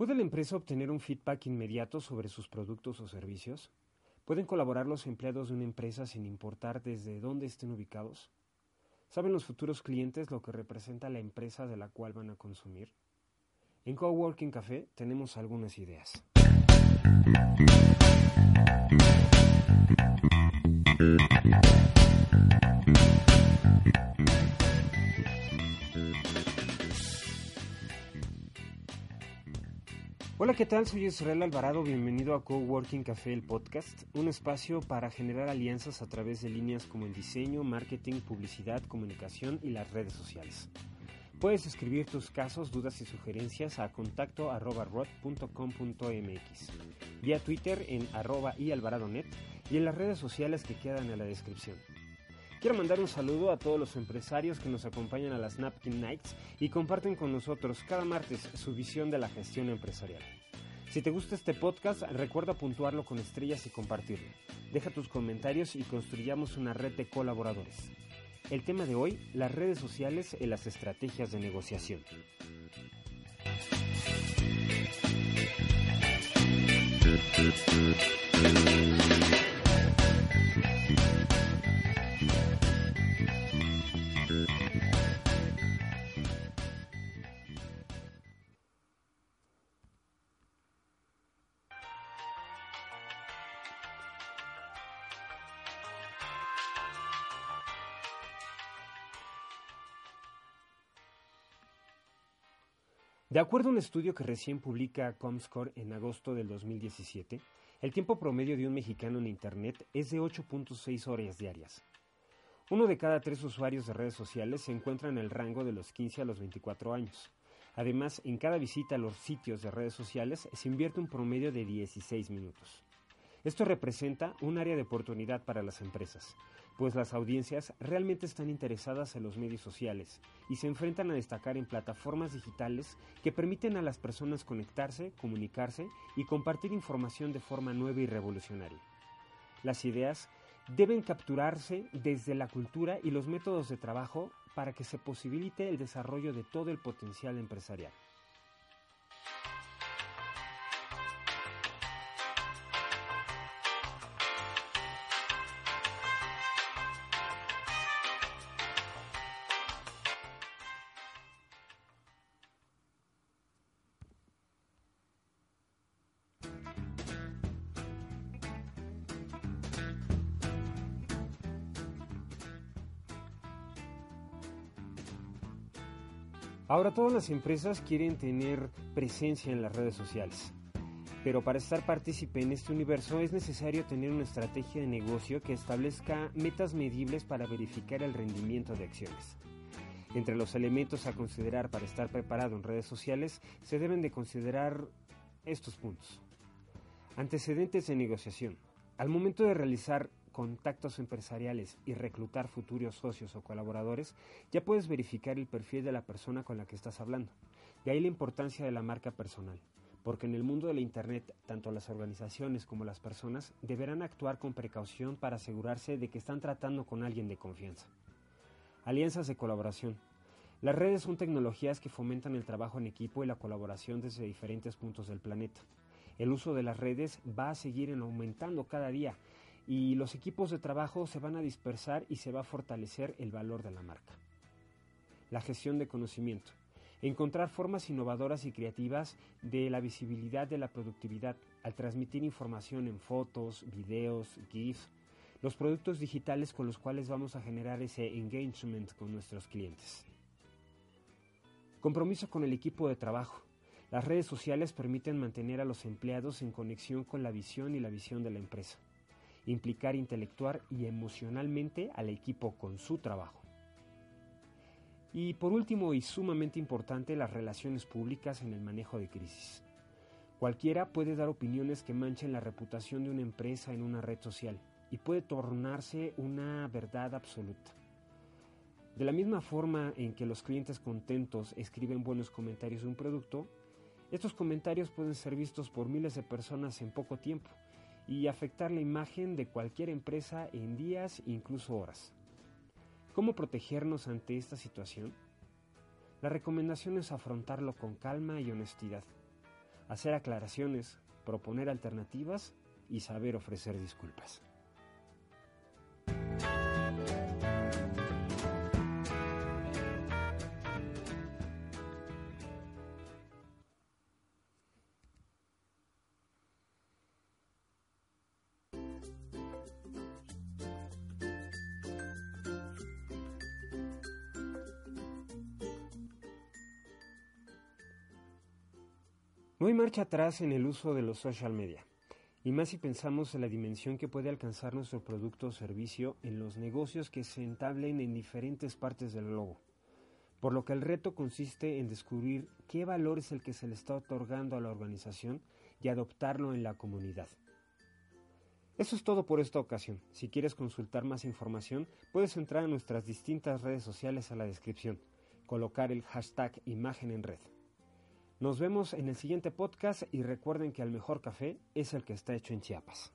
¿Puede la empresa obtener un feedback inmediato sobre sus productos o servicios? ¿Pueden colaborar los empleados de una empresa sin importar desde dónde estén ubicados? ¿Saben los futuros clientes lo que representa la empresa de la cual van a consumir? En Coworking Café tenemos algunas ideas. Hola, ¿qué tal? Soy Israel Alvarado, bienvenido a Coworking Café, el podcast, un espacio para generar alianzas a través de líneas como el diseño, marketing, publicidad, comunicación y las redes sociales. Puedes escribir tus casos, dudas y sugerencias a contacto arroba vía Twitter en arroba y alvaradonet y en las redes sociales que quedan en la descripción. Quiero mandar un saludo a todos los empresarios que nos acompañan a las Napkin Nights y comparten con nosotros cada martes su visión de la gestión empresarial. Si te gusta este podcast, recuerda puntuarlo con estrellas y compartirlo. Deja tus comentarios y construyamos una red de colaboradores. El tema de hoy, las redes sociales y las estrategias de negociación. De acuerdo a un estudio que recién publica Comscore en agosto del 2017, el tiempo promedio de un mexicano en Internet es de 8.6 horas diarias. Uno de cada tres usuarios de redes sociales se encuentra en el rango de los 15 a los 24 años. Además, en cada visita a los sitios de redes sociales se invierte un promedio de 16 minutos. Esto representa un área de oportunidad para las empresas, pues las audiencias realmente están interesadas en los medios sociales y se enfrentan a destacar en plataformas digitales que permiten a las personas conectarse, comunicarse y compartir información de forma nueva y revolucionaria. Las ideas deben capturarse desde la cultura y los métodos de trabajo para que se posibilite el desarrollo de todo el potencial empresarial. Ahora todas las empresas quieren tener presencia en las redes sociales. Pero para estar partícipe en este universo es necesario tener una estrategia de negocio que establezca metas medibles para verificar el rendimiento de acciones. Entre los elementos a considerar para estar preparado en redes sociales se deben de considerar estos puntos. Antecedentes de negociación. Al momento de realizar contactos empresariales y reclutar futuros socios o colaboradores, ya puedes verificar el perfil de la persona con la que estás hablando. De ahí la importancia de la marca personal, porque en el mundo de la Internet, tanto las organizaciones como las personas deberán actuar con precaución para asegurarse de que están tratando con alguien de confianza. Alianzas de colaboración. Las redes son tecnologías que fomentan el trabajo en equipo y la colaboración desde diferentes puntos del planeta. El uso de las redes va a seguir aumentando cada día y los equipos de trabajo se van a dispersar y se va a fortalecer el valor de la marca. La gestión de conocimiento. Encontrar formas innovadoras y creativas de la visibilidad de la productividad al transmitir información en fotos, videos, GIFs, los productos digitales con los cuales vamos a generar ese engagement con nuestros clientes. Compromiso con el equipo de trabajo. Las redes sociales permiten mantener a los empleados en conexión con la visión y la visión de la empresa implicar intelectual y emocionalmente al equipo con su trabajo. Y por último y sumamente importante, las relaciones públicas en el manejo de crisis. Cualquiera puede dar opiniones que manchen la reputación de una empresa en una red social y puede tornarse una verdad absoluta. De la misma forma en que los clientes contentos escriben buenos comentarios de un producto, estos comentarios pueden ser vistos por miles de personas en poco tiempo y afectar la imagen de cualquier empresa en días, incluso horas. ¿Cómo protegernos ante esta situación? La recomendación es afrontarlo con calma y honestidad. hacer aclaraciones, proponer alternativas y saber ofrecer disculpas. No hay marcha atrás en el uso de los social media, y más si pensamos en la dimensión que puede alcanzar nuestro producto o servicio en los negocios que se entablen en diferentes partes del globo. Por lo que el reto consiste en descubrir qué valor es el que se le está otorgando a la organización y adoptarlo en la comunidad. Eso es todo por esta ocasión. Si quieres consultar más información, puedes entrar a nuestras distintas redes sociales a la descripción, colocar el hashtag imagen en red. Nos vemos en el siguiente podcast y recuerden que el mejor café es el que está hecho en Chiapas.